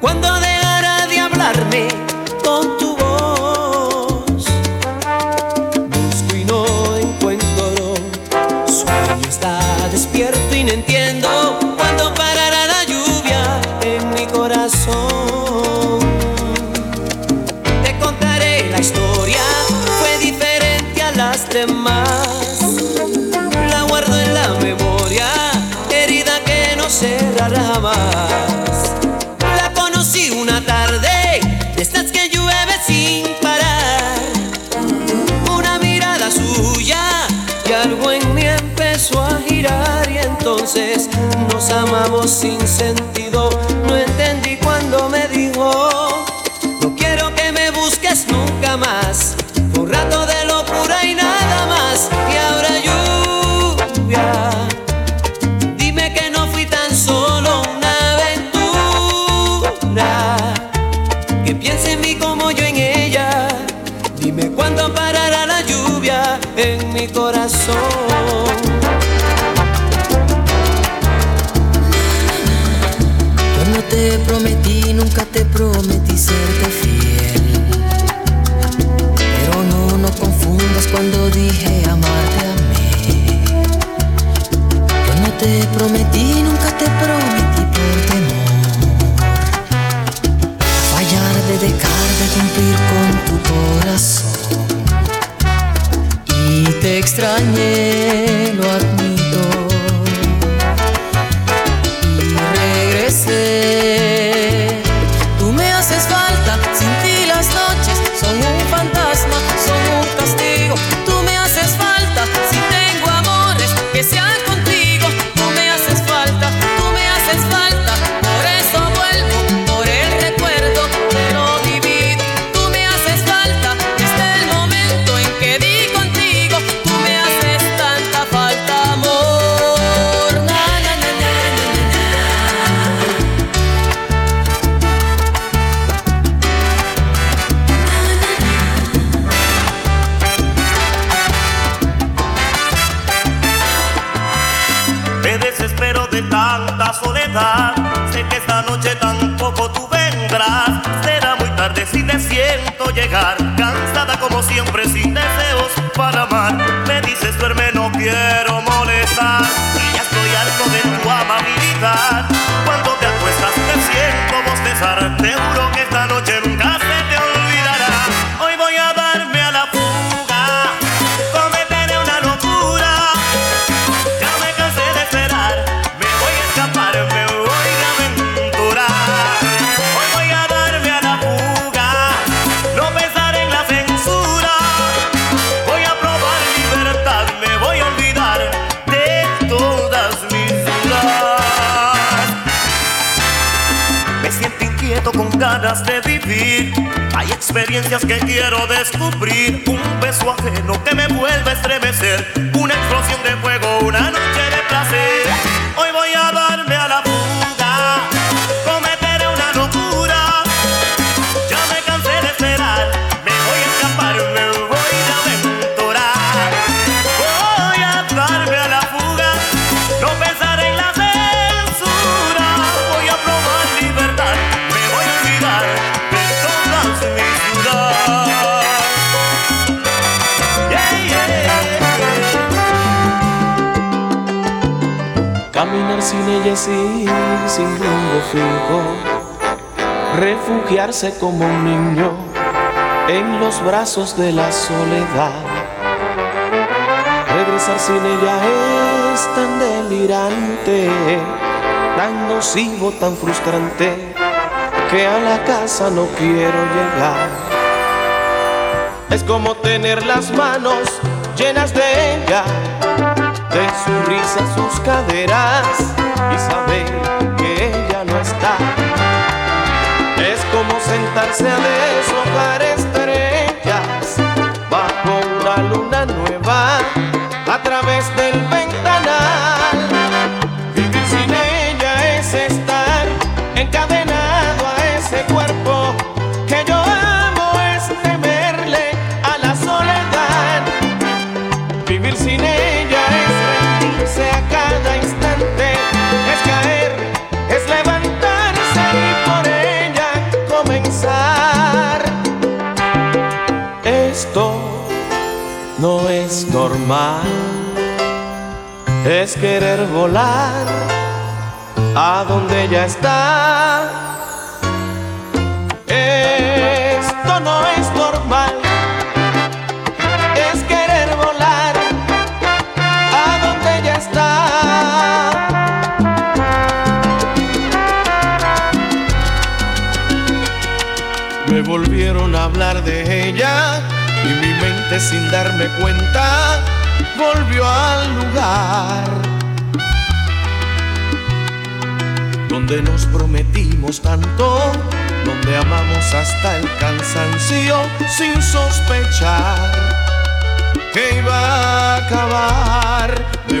Cuando nos amamos sin sentido. No entendí cuando me desespero de tanta soledad. Sé que esta noche tampoco tú vendrás. Será muy tarde si te siento llegar. Cansada como siempre, sin deseos para amar. Me dices duerme, no quiero Hay experiencias que quiero descubrir. Un beso ajeno que me vuelve a estremecer. Sin rumbo fijo, refugiarse como un niño en los brazos de la soledad. Regresar sin ella es tan delirante, tan nocivo, tan frustrante, que a la casa no quiero llegar. Es como tener las manos llenas de ella de su risa, sus caderas y saber que ella no está. Es como sentarse a deshojar estrellas bajo una luna nueva a través del ventanal. Normal es querer volar a donde ella está. Sin darme cuenta volvió al lugar donde nos prometimos tanto, donde amamos hasta el cansancio sin sospechar que iba a acabar. Me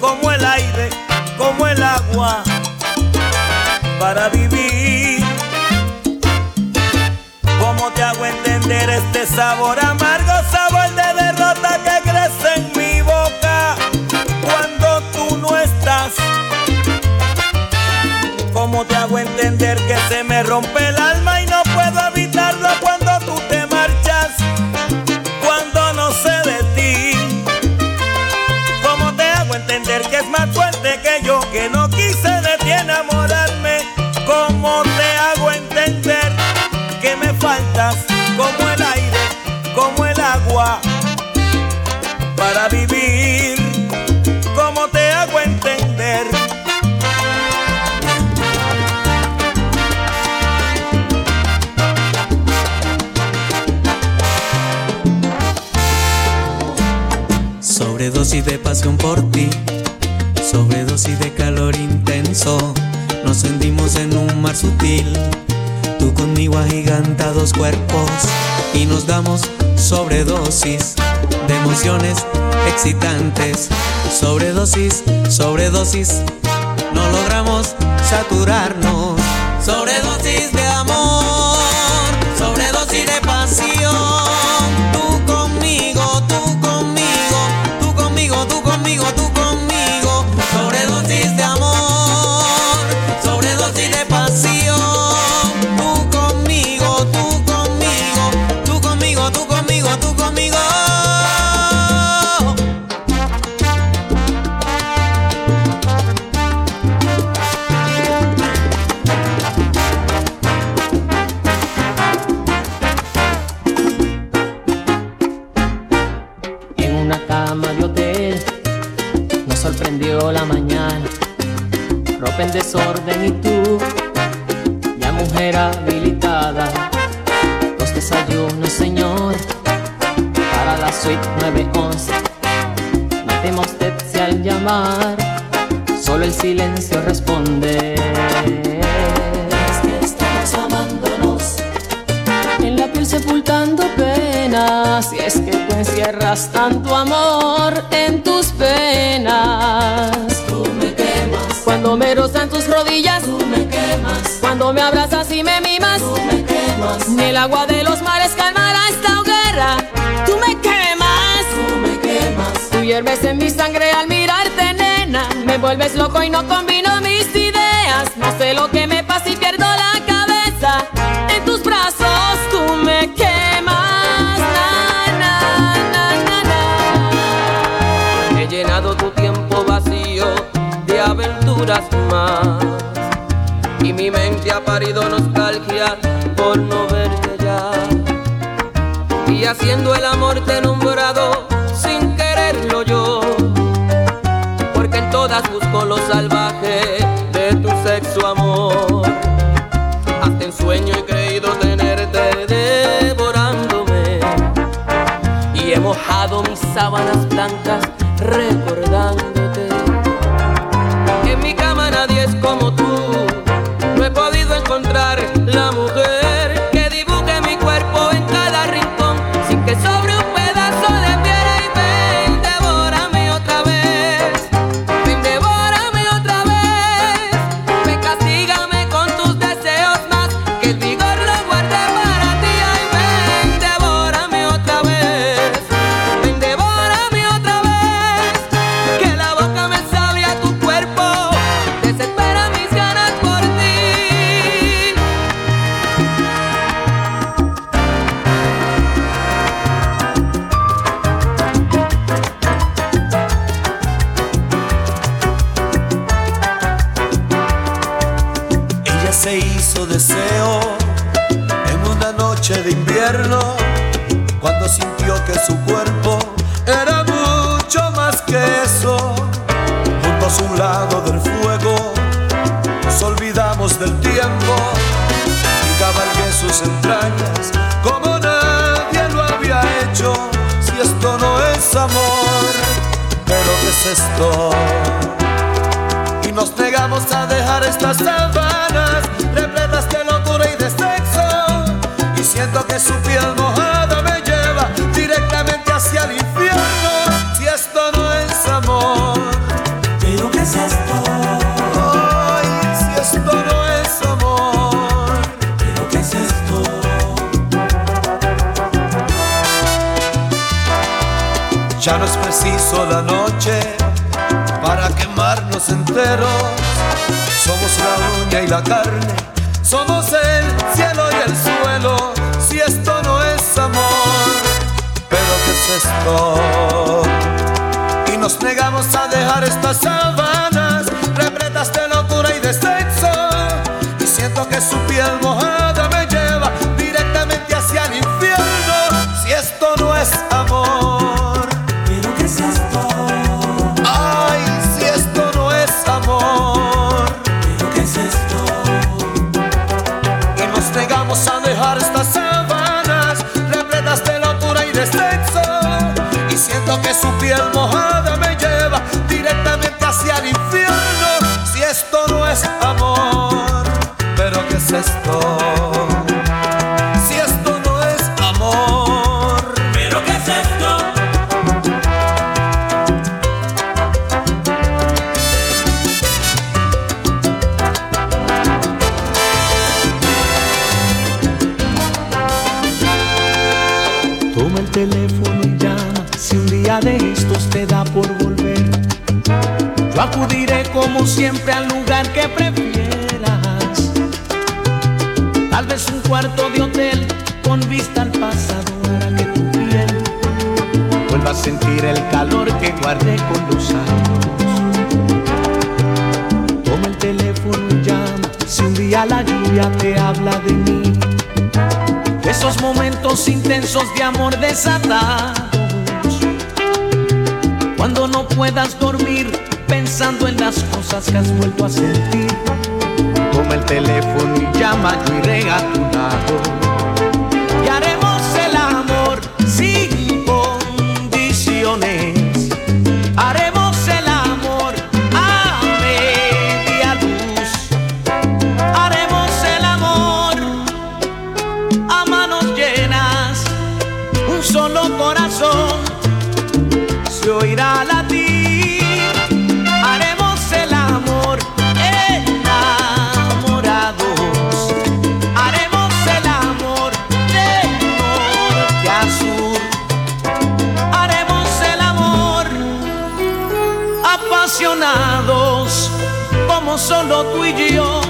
como el aire, como el agua para vivir? ¿Cómo te hago entender este sabor amargo, sabor de derrota que crece en mi boca cuando tú no estás? ¿Cómo te hago entender que se me rompe el alma pasión por ti, sobredosis de calor intenso. Nos hundimos en un mar sutil, tú conmigo agigantados cuerpos y nos damos sobredosis de emociones excitantes. Sobredosis, sobredosis, no logramos saturarnos. Sorprendió la mañana. Ropa en desorden y tú, ya mujer habilitada. Los desayunos, señor, para la suite 911. Matemos al llamar, solo el silencio responde. Y es que tú encierras tanto amor en tus penas. Tú me quemas. Cuando me rozan tus rodillas, tú me quemas. Cuando me abrazas y me mimas, tú me quemas. Ni el agua de los mares calmará esta hoguera. Tú me quemas. Tú me quemas. Tú hierves en mi sangre al mirarte, nena. Me vuelves loco y no combino mis ideas. No sé lo que me pasa y pierdo la Y mi mente ha parido nostalgia por no verte ya. Y haciendo el amor te he sin quererlo yo. Porque en todas busco lo salvaje de tu sexo amor. Hasta en sueño he creído tenerte devorándome. Y he mojado mis sábanas blancas beso, juntos a un lado del fuego, nos olvidamos del tiempo y cabalgué sus entrañas como nadie lo había hecho. Si esto no es amor, pero qué es esto? Y nos negamos a dejar estas sabanas repletas de locura y de sexo, y siento que su piel mojada Ya no es preciso la noche para quemarnos enteros. Somos la uña y la carne, somos el cielo y el suelo. Si esto no es amor, pero ¿qué es esto? Y nos negamos a dejar estas sábanas repletas de locura y de sexo. Y siento que su piel mojada só. amor desatados. Cuando no puedas dormir pensando en las cosas que has vuelto a sentir, toma el teléfono y llama, yo iré tu lado. solo tú y yo.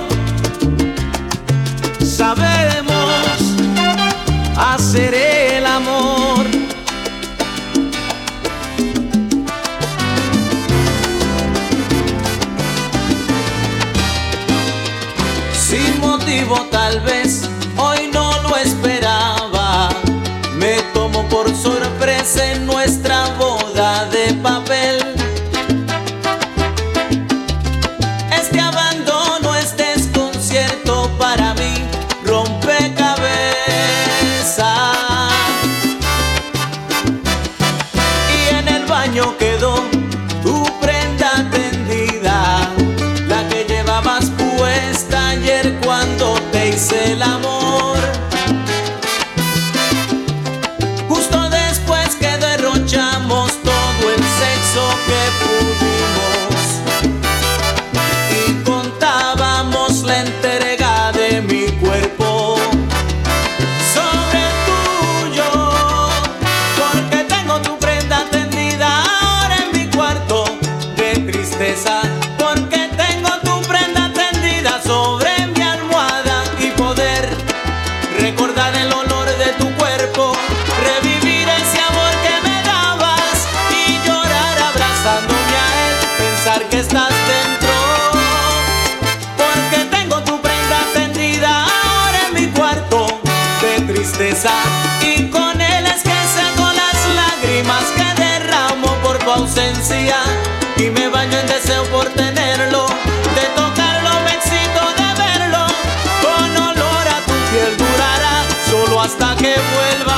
que vuelva.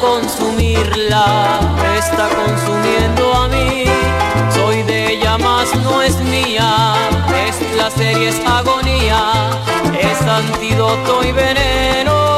consumirla, está consumiendo a mí. Soy de ella más, no es mía, es placer y es agonía, es antídoto y veneno.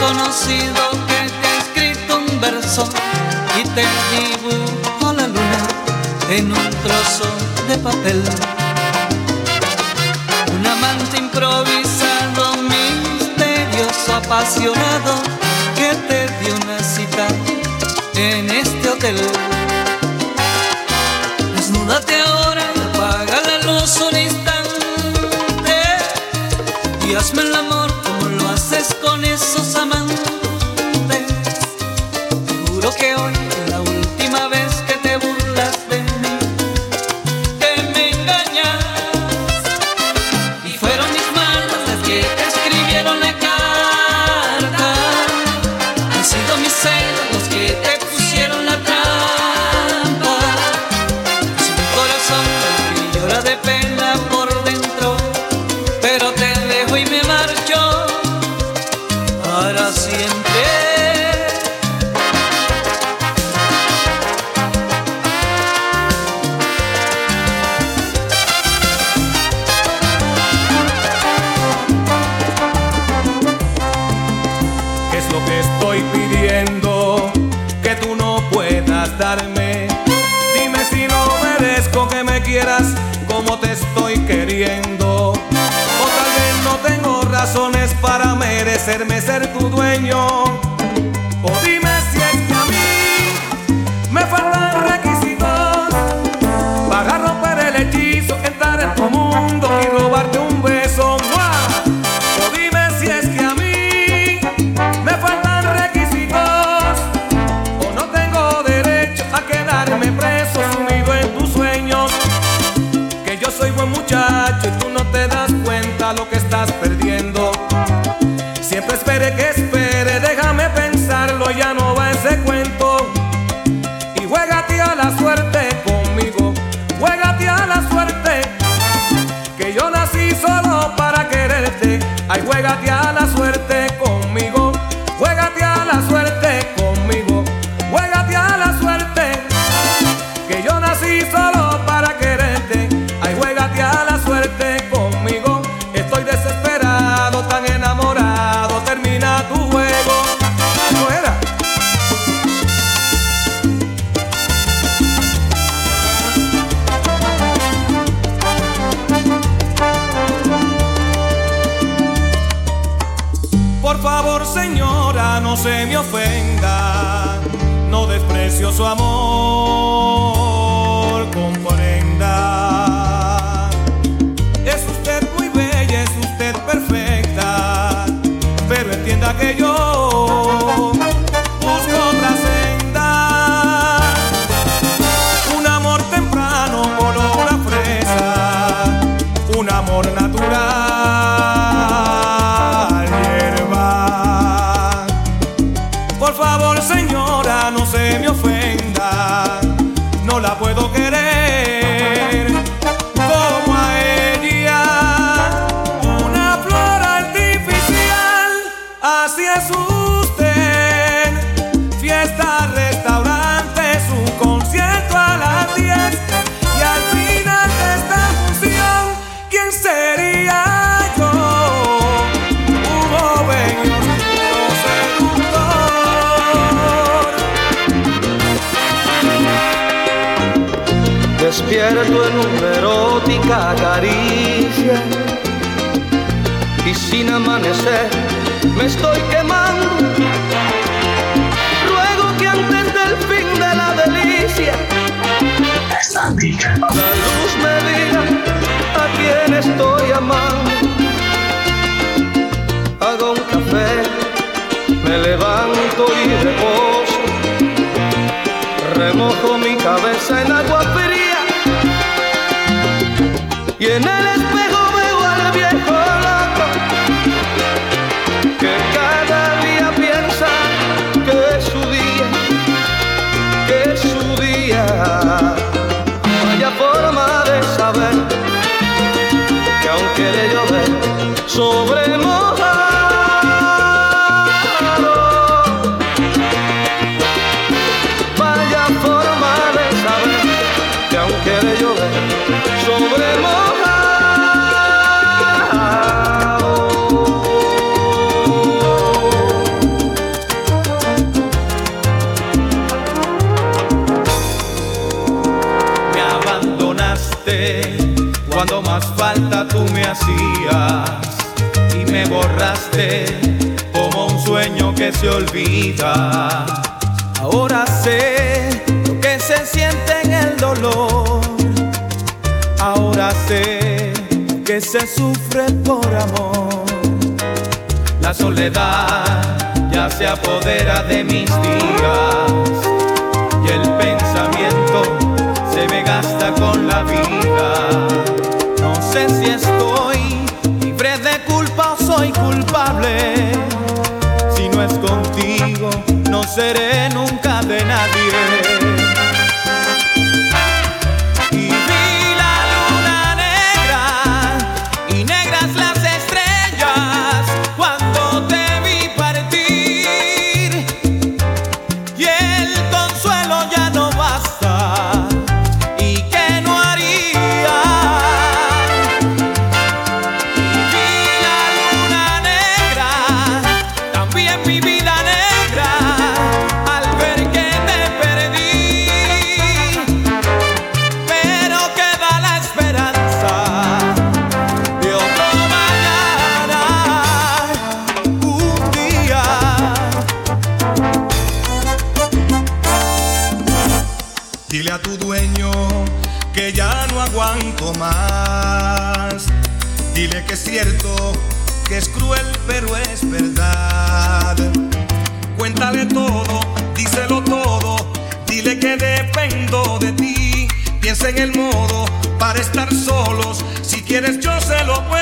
conocido que te ha escrito un verso y te dibujo la luna en un trozo de papel. Un amante improvisado, misterioso, apasionado, que te dio una cita en este hotel. Desnúdate ahora, apaga la luz un instante y hazme la Dime si no merezco que me quieras como te estoy queriendo. O tal vez no tengo razones para merecerme ser tu dueño. O dime si es que a mí me faltan requisitos para romper el hechizo, entrar en tu mundo y robarte un Despierto en una erótica caricia y sin amanecer me estoy quemando. Ruego que antes del fin de la delicia la luz me diga a quién estoy amando. Hago un café, me levanto y reposo. Remojo mi cabeza en agua fría y en el espejo veo al viejo loco que cada día piensa que es su día, que es su día. Vaya forma de saber que aunque de llover sobre se olvida. Ahora sé lo que se siente en el dolor. Ahora sé que se sufre por amor. La soledad ya se apodera de mis días y el pensamiento se me gasta con la vida. No sé si estoy libre de culpa o soy culpable. Seré nunca de nadie. Yo se lo puedo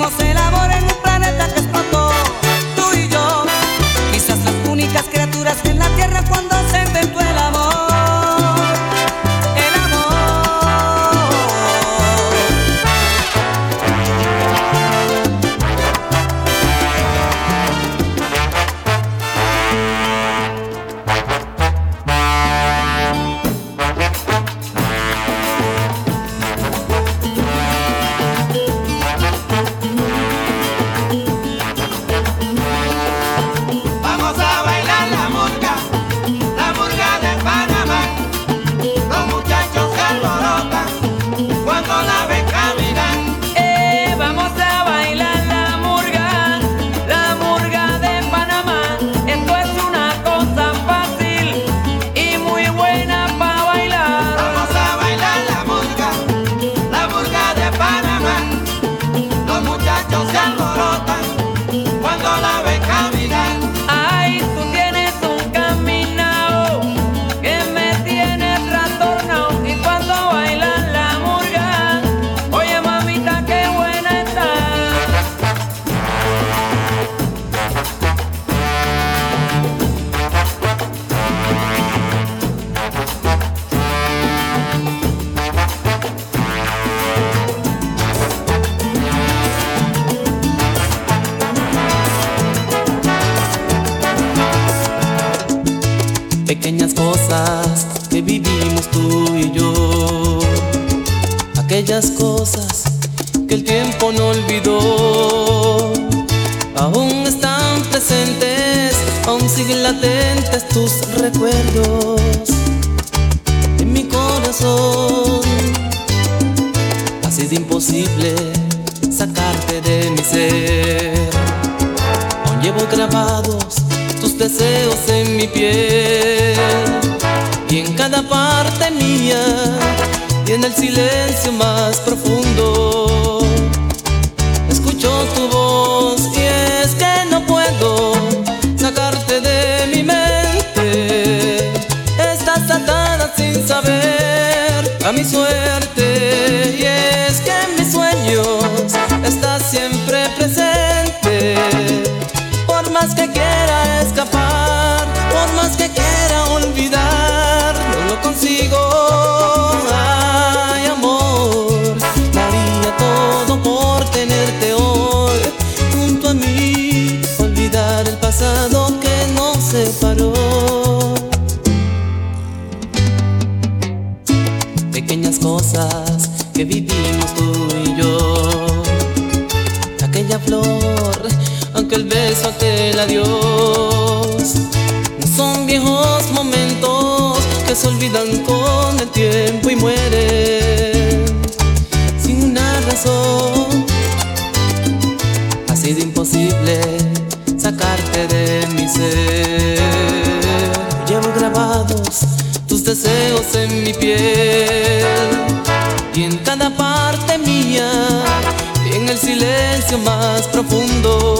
hicimos el el adiós. Son viejos momentos que se olvidan con el tiempo y mueren sin una razón. Ha sido imposible sacarte de mi ser. Llevo grabados tus deseos en mi piel y en cada parte mía, y en el silencio más profundo.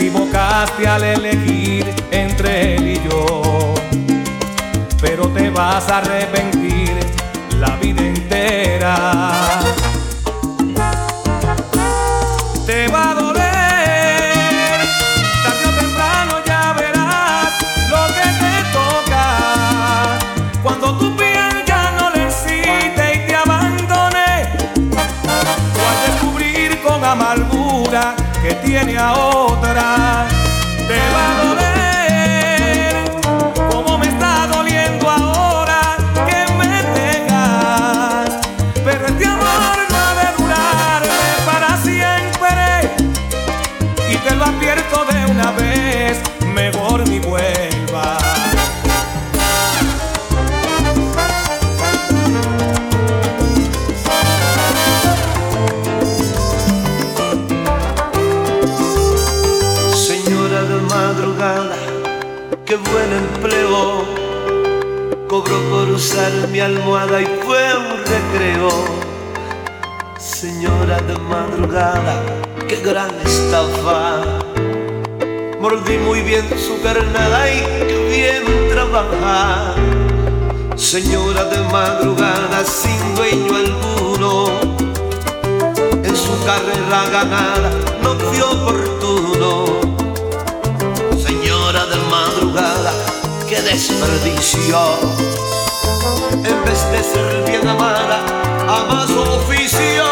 Te equivocaste al elegir entre él y yo. Pero te vas a arrepentir la vida entera. Mi almohada y fue un recreo. Señora de madrugada, qué gran estafa. Mordí muy bien su carnada y qué bien trabaja. Señora de madrugada, sin dueño alguno en su carrera ganada no fue oportuno. Señora de madrugada, qué desperdicio. En vez de ser bien amada, ama su oficio.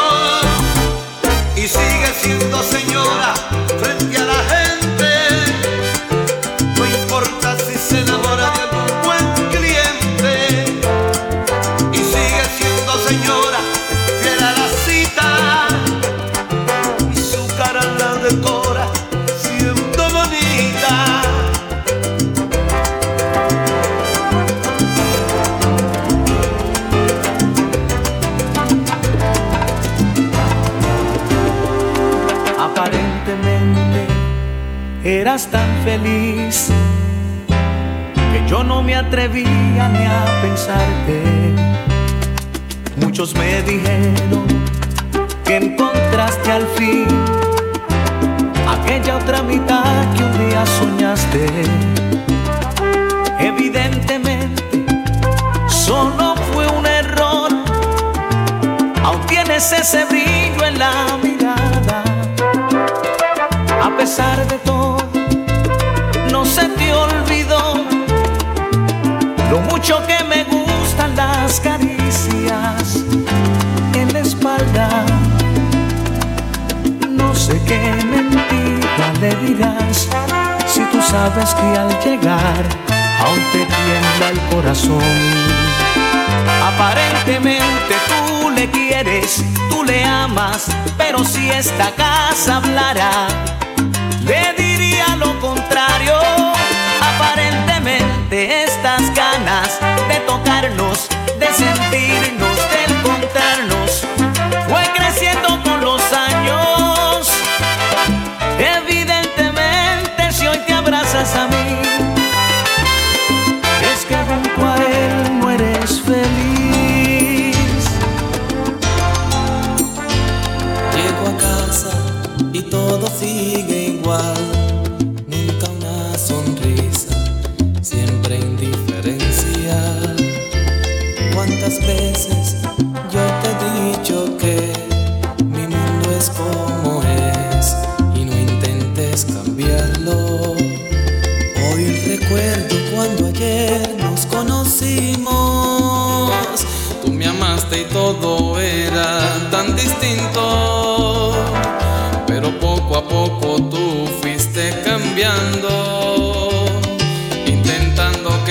Esta casa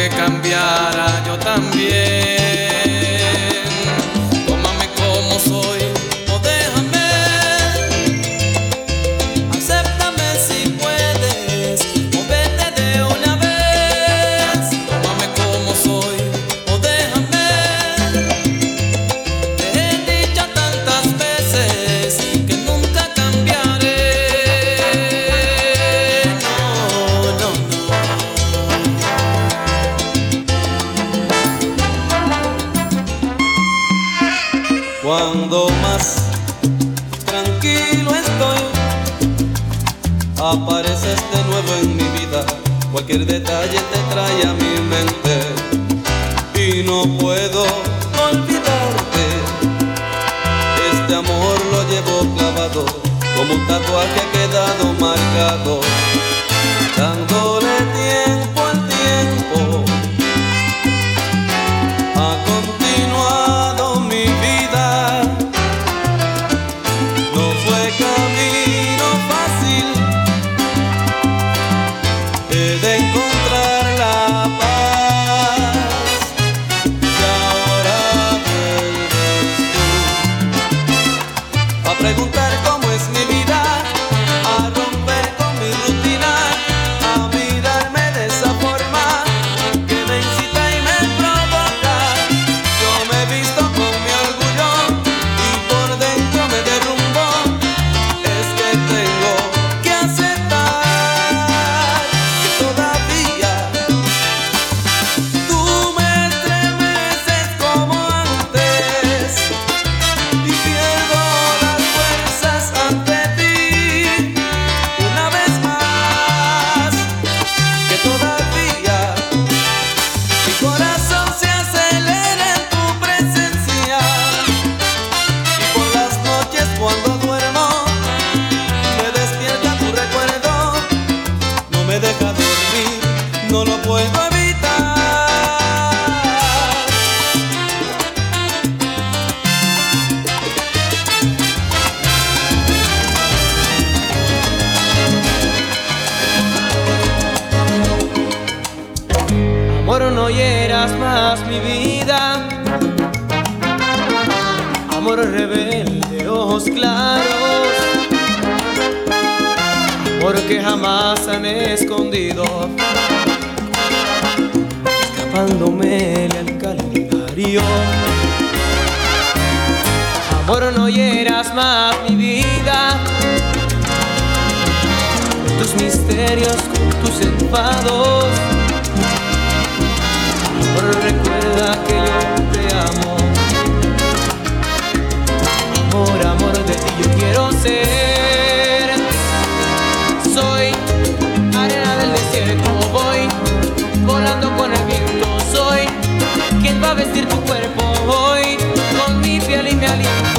que cambiara yo también. Cualquier detalle te trae a mi mente y no puedo olvidarte. Este amor lo llevo clavado como un tatuaje ha quedado marcado, Amor rebelde, ojos claros. Amor que jamás han escondido. Escapándome al calendario. Amor, no hieras más mi vida. Tus misterios, con tus enfados. Amor, recuerda que yo yo quiero ser. Soy arena del desierto, voy volando con el viento. Soy quien va a vestir tu cuerpo hoy con mi piel y mi aliento.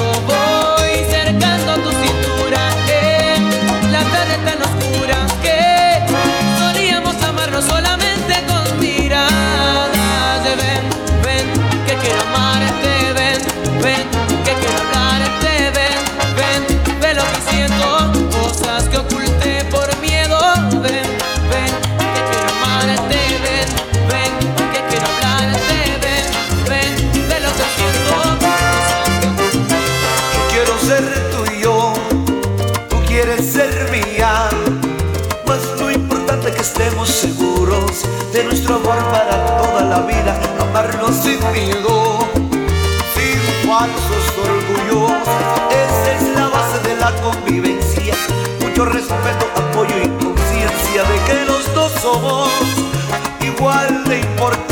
La vida, amarnos sin miedo, sin falsos orgullos. Esa es la base de la convivencia. Mucho respeto, apoyo y conciencia de que los dos somos igual de importantes.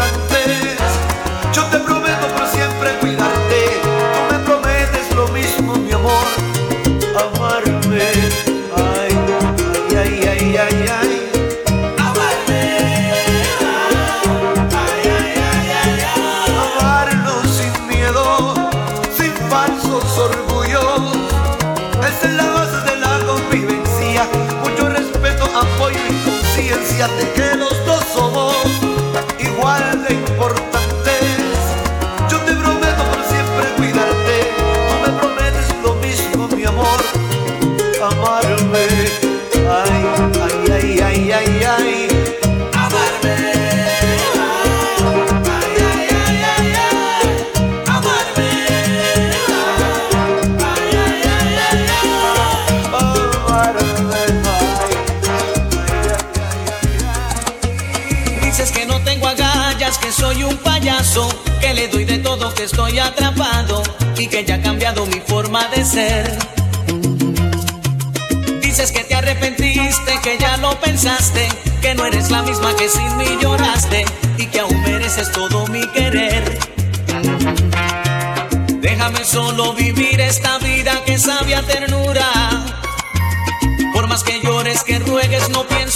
Conciencia de que que estoy atrapado y que ya ha cambiado mi forma de ser. Dices que te arrepentiste, que ya lo pensaste, que no eres la misma que sin mí lloraste y que aún mereces todo mi querer. Déjame solo vivir esta vida que sabia ternura. Por más que llores, que ruegues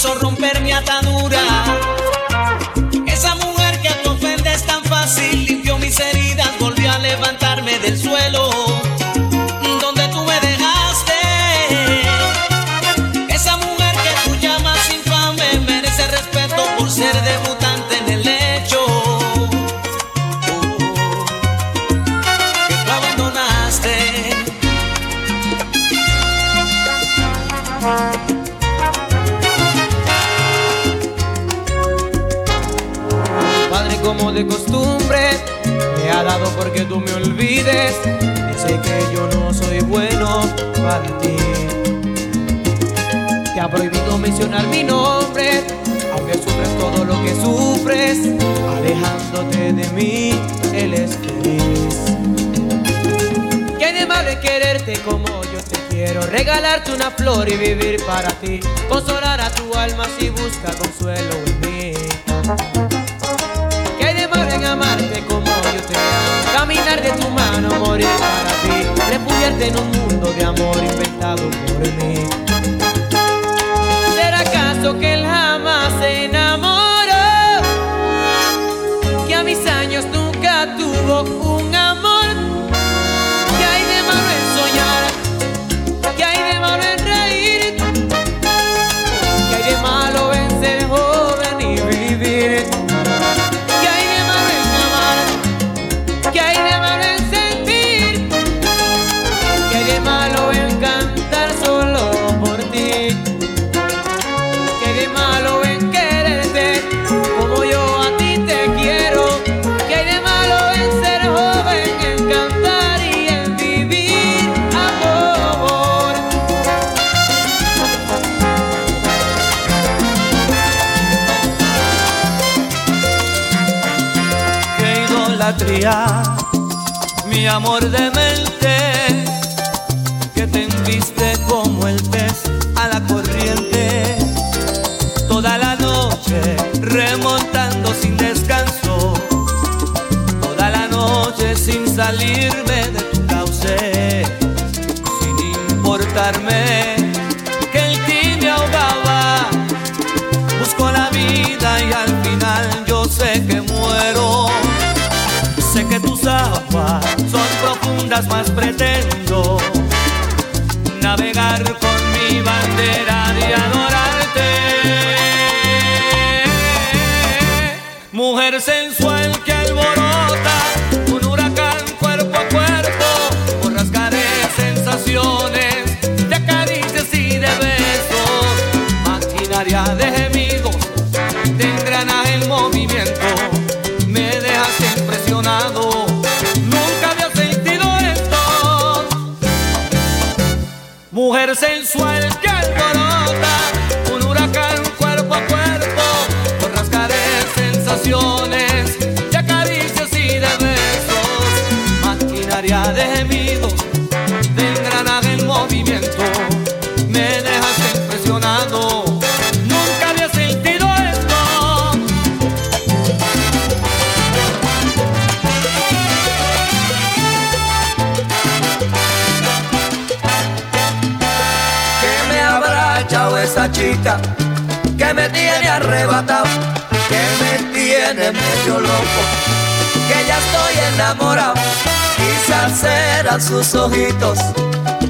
quiso romper mi atadura. Esa mujer que tú ofendes tan fácil limpió mis heridas, levantarme del suelo. Donde tú me dejaste. Esa mujer que tú llamas infame merece respeto por ser debutante en el lecho. Que tú abandonaste. Padre como de costumbre Me ha dado porque tú me olvides. Dice que yo no soy bueno para ti. Te ha prohibido mencionar mi nombre Aunque sufres todo lo que sufres Alejándote de mí, él es feliz. ¿Qué de malo es quererte como yo te quiero? Regalarte una flor y vivir para ti Consolar a tu alma si busca consuelo en mí Caminar de tu mano, morir para ti. Refugiarte en un mundo de amor inventado por mí. ¿Será acaso que él jamás se enamoró? Que a mis años nunca tuvo un amor mi amor de mente, que te enviste como el pez a la corriente, toda la noche remontando sin descanso, toda la noche sin salirme de tu cauce, sin importarme son profundas, más pretendo navegar con mi bandera de adorarte. Mujer sensual que alborota un huracán cuerpo a cuerpo, por rasgaré sensaciones que me tiene medio loco, que ya estoy enamorado. Quizás serán sus ojitos,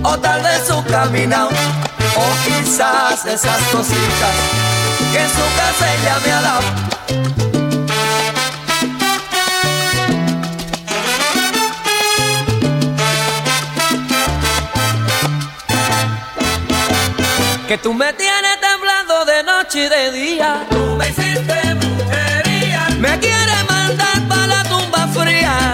o tal vez su caminado, o quizás esas cositas que en su casa ella me ha dado. Que tú me tienes temblando de noche y de día. Me hiciste brujería, Me quieres mandar para la tumba fría.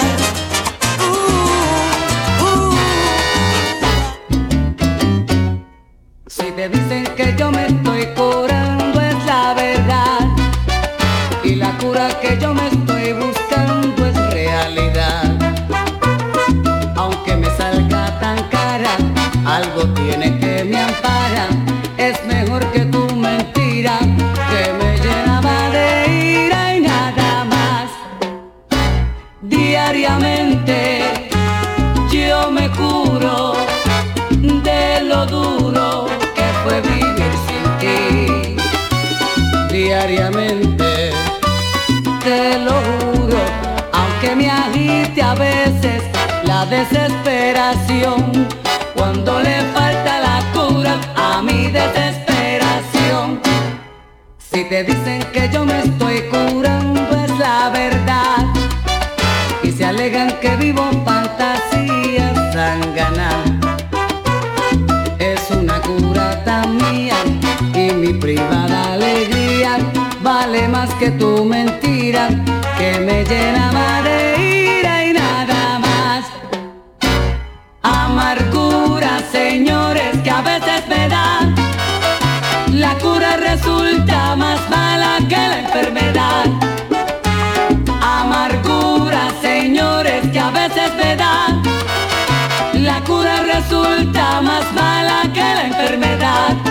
desesperación, cuando le falta la cura a mi desesperación. Si te dicen que yo me enfermedad. Amargura, señores, que a veces me da. La cura resulta más mala que la enfermedad.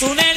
Que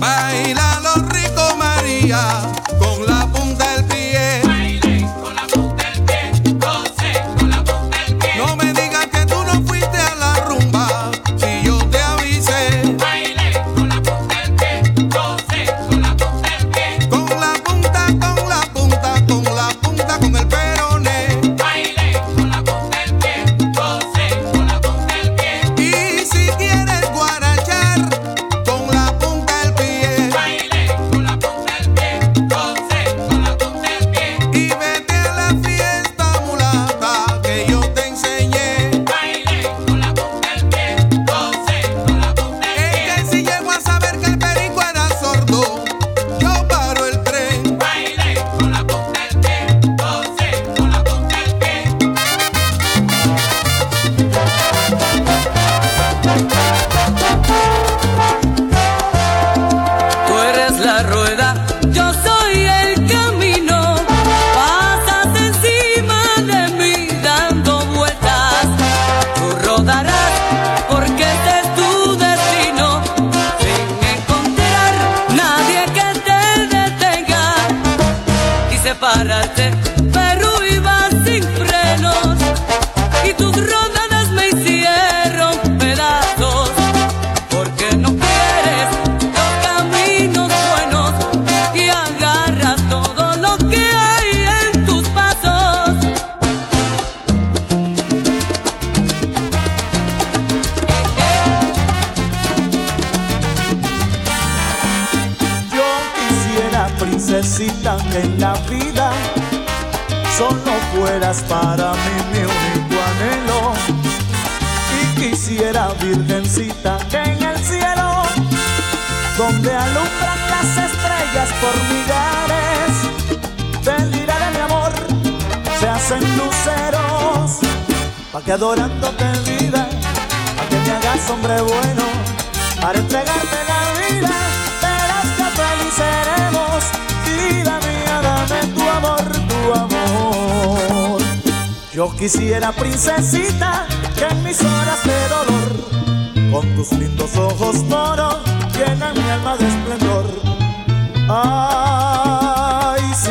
Baila lo rico María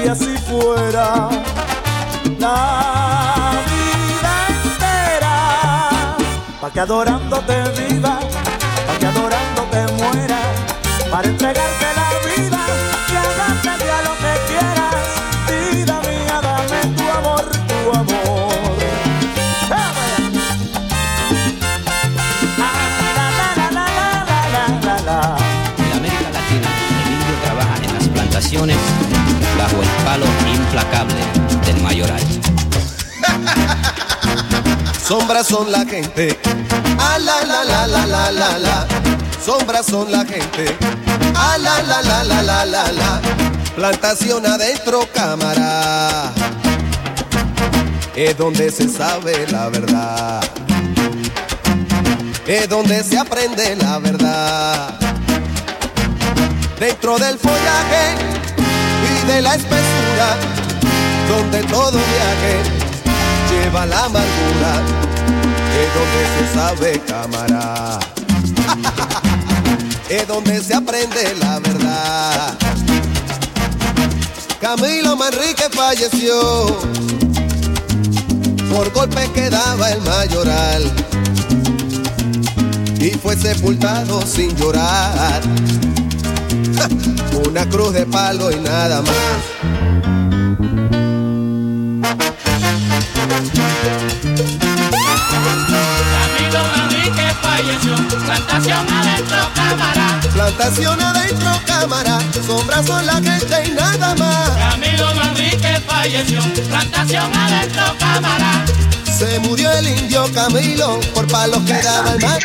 si así fuera la vida entera, pa' que adorándote viva, pa' que adorándote muera, para entregarte la vida y hagarte a lo que quieras. Vida mía, dame tu amor, tu amor. En América Latina, el indio trabaja en las plantaciones bajo el palo implacable del mayoral. Sombras son la gente. Ah, la, la, la, la, la. Sombras son la gente. Ah, la, la, la, la, la, la, la. Plantación adentro, cámara. Es donde se sabe la verdad. Es donde se aprende la verdad. Dentro del follaje de la espesura, donde todo viaje lleva la amargura, es donde se sabe cámara. es donde se aprende la verdad. Camilo Manrique falleció por golpes que daba el mayoral y fue sepultado sin llorar. Una cruz de palo y nada más. Camilo Manrique falleció, plantación adentro cámara. Plantación adentro, cámara, sombras son la gente y nada más. Camilo Manrique falleció, plantación adentro cámara. Se murió el indio Camilo por palos que daba el mar.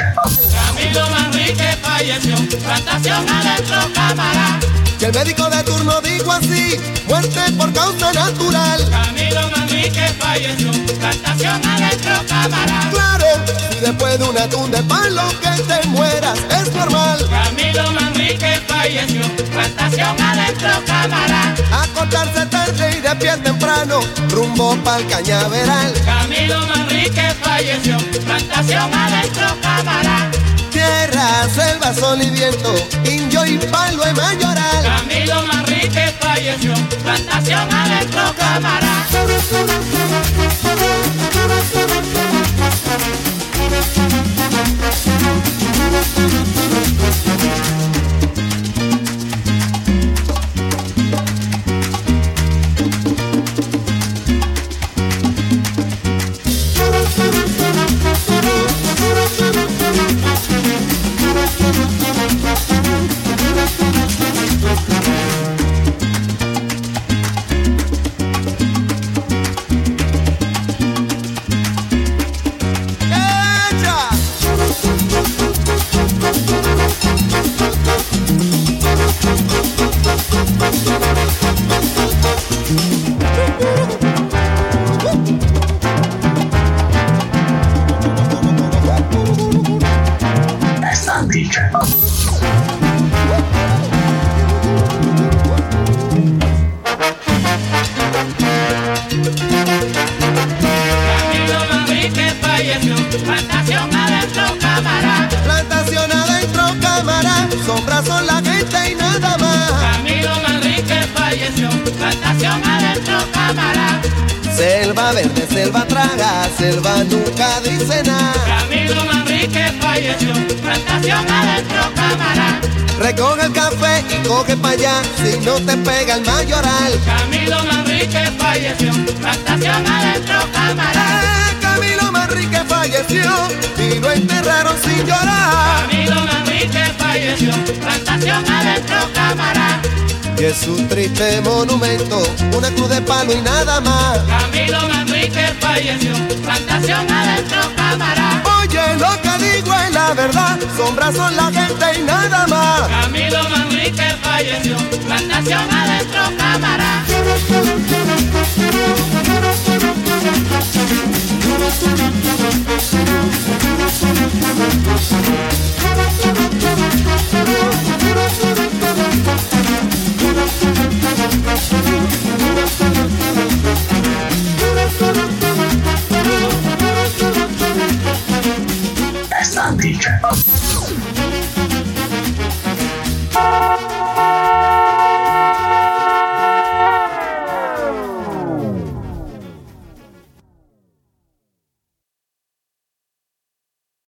Julio Manrique falleció, plantación adentro cámara. Y el médico de turno dijo así, muerte por causa natural. Camilo Manrique falleció, plantación adentro cámara. Claro, si después de una tunda de palo que te mueras es normal. Camilo Manrique falleció, plantación adentro cámara. Acostarse tarde y de pie temprano, rumbo pa'l cañaveral. Camilo Manrique falleció, plantación adentro cámara. Selva, sol y viento, indio y palo en mayoral. Camilo Manrique falleció, plantación adentro cámara.